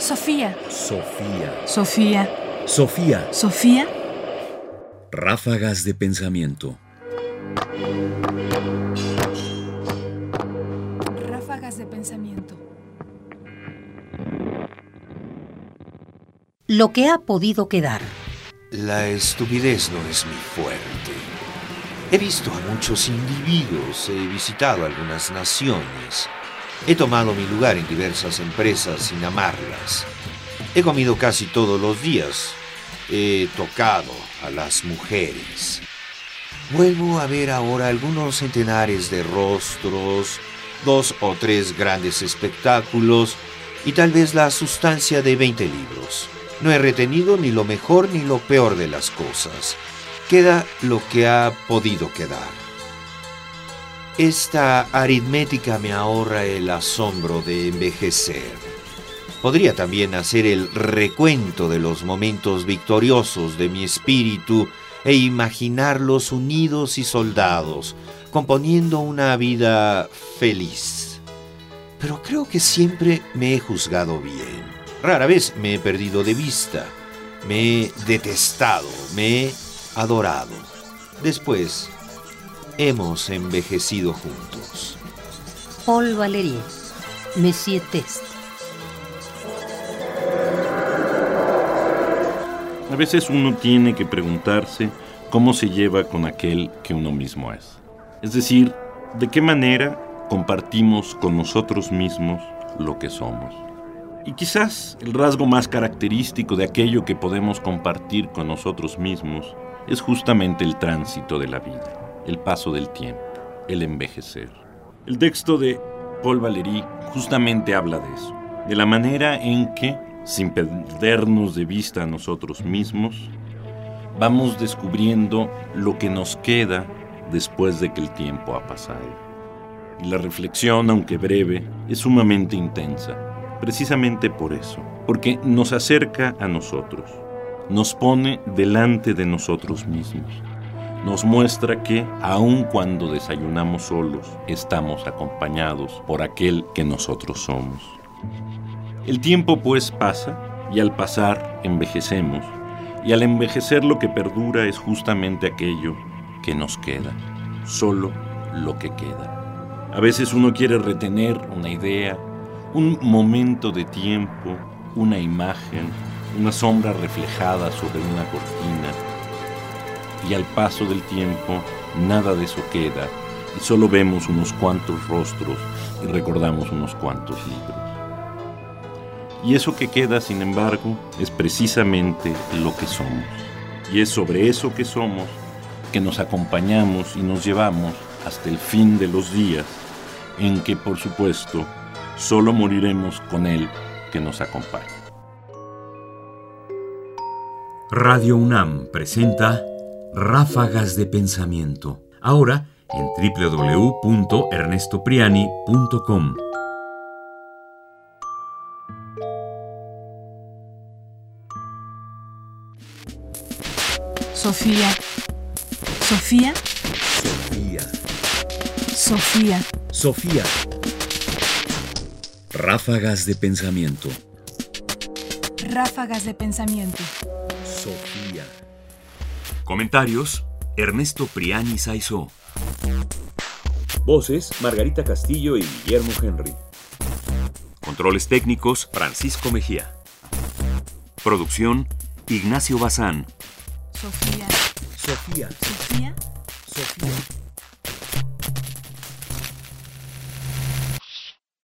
Sofía. Sofía. Sofía. Sofía. Sofía. Ráfagas de pensamiento. Ráfagas de pensamiento. Lo que ha podido quedar. La estupidez no es mi fuerte. He visto a muchos individuos, he visitado algunas naciones, he tomado mi lugar en diversas empresas sin amarlas, he comido casi todos los días, he tocado a las mujeres. Vuelvo a ver ahora algunos centenares de rostros, dos o tres grandes espectáculos y tal vez la sustancia de 20 libros. No he retenido ni lo mejor ni lo peor de las cosas. Queda lo que ha podido quedar. Esta aritmética me ahorra el asombro de envejecer. Podría también hacer el recuento de los momentos victoriosos de mi espíritu e imaginarlos unidos y soldados, componiendo una vida feliz. Pero creo que siempre me he juzgado bien. Rara vez me he perdido de vista, me he detestado, me he adorado. Después, hemos envejecido juntos. Paul Valéry. Monsieur Test. A veces uno tiene que preguntarse cómo se lleva con aquel que uno mismo es. Es decir, de qué manera compartimos con nosotros mismos lo que somos. Y quizás el rasgo más característico de aquello que podemos compartir con nosotros mismos es justamente el tránsito de la vida, el paso del tiempo, el envejecer. El texto de Paul Valéry justamente habla de eso, de la manera en que, sin perdernos de vista a nosotros mismos, vamos descubriendo lo que nos queda después de que el tiempo ha pasado. La reflexión, aunque breve, es sumamente intensa, precisamente por eso, porque nos acerca a nosotros, nos pone delante de nosotros mismos, nos muestra que, aun cuando desayunamos solos, estamos acompañados por aquel que nosotros somos. El tiempo pues pasa, y al pasar envejecemos, y al envejecer lo que perdura es justamente aquello que nos queda, solo lo que queda. A veces uno quiere retener una idea, un momento de tiempo, una imagen, una sombra reflejada sobre una cortina. Y al paso del tiempo, nada de eso queda y solo vemos unos cuantos rostros y recordamos unos cuantos libros. Y eso que queda, sin embargo, es precisamente lo que somos. Y es sobre eso que somos que nos acompañamos y nos llevamos hasta el fin de los días, en que, por supuesto, solo moriremos con Él que nos acompaña. Radio UNAM presenta Ráfagas de Pensamiento. Ahora en www.ernestopriani.com. Sofía. Sofía. Sofía. Sofía. Sofía. Ráfagas de Pensamiento. Ráfagas de pensamiento. Sofía. Comentarios: Ernesto Priani Saizó. Voces: Margarita Castillo y Guillermo Henry. Controles técnicos: Francisco Mejía. Producción: Ignacio Bazán. Sofía. Sofía. Sofía. Sofía.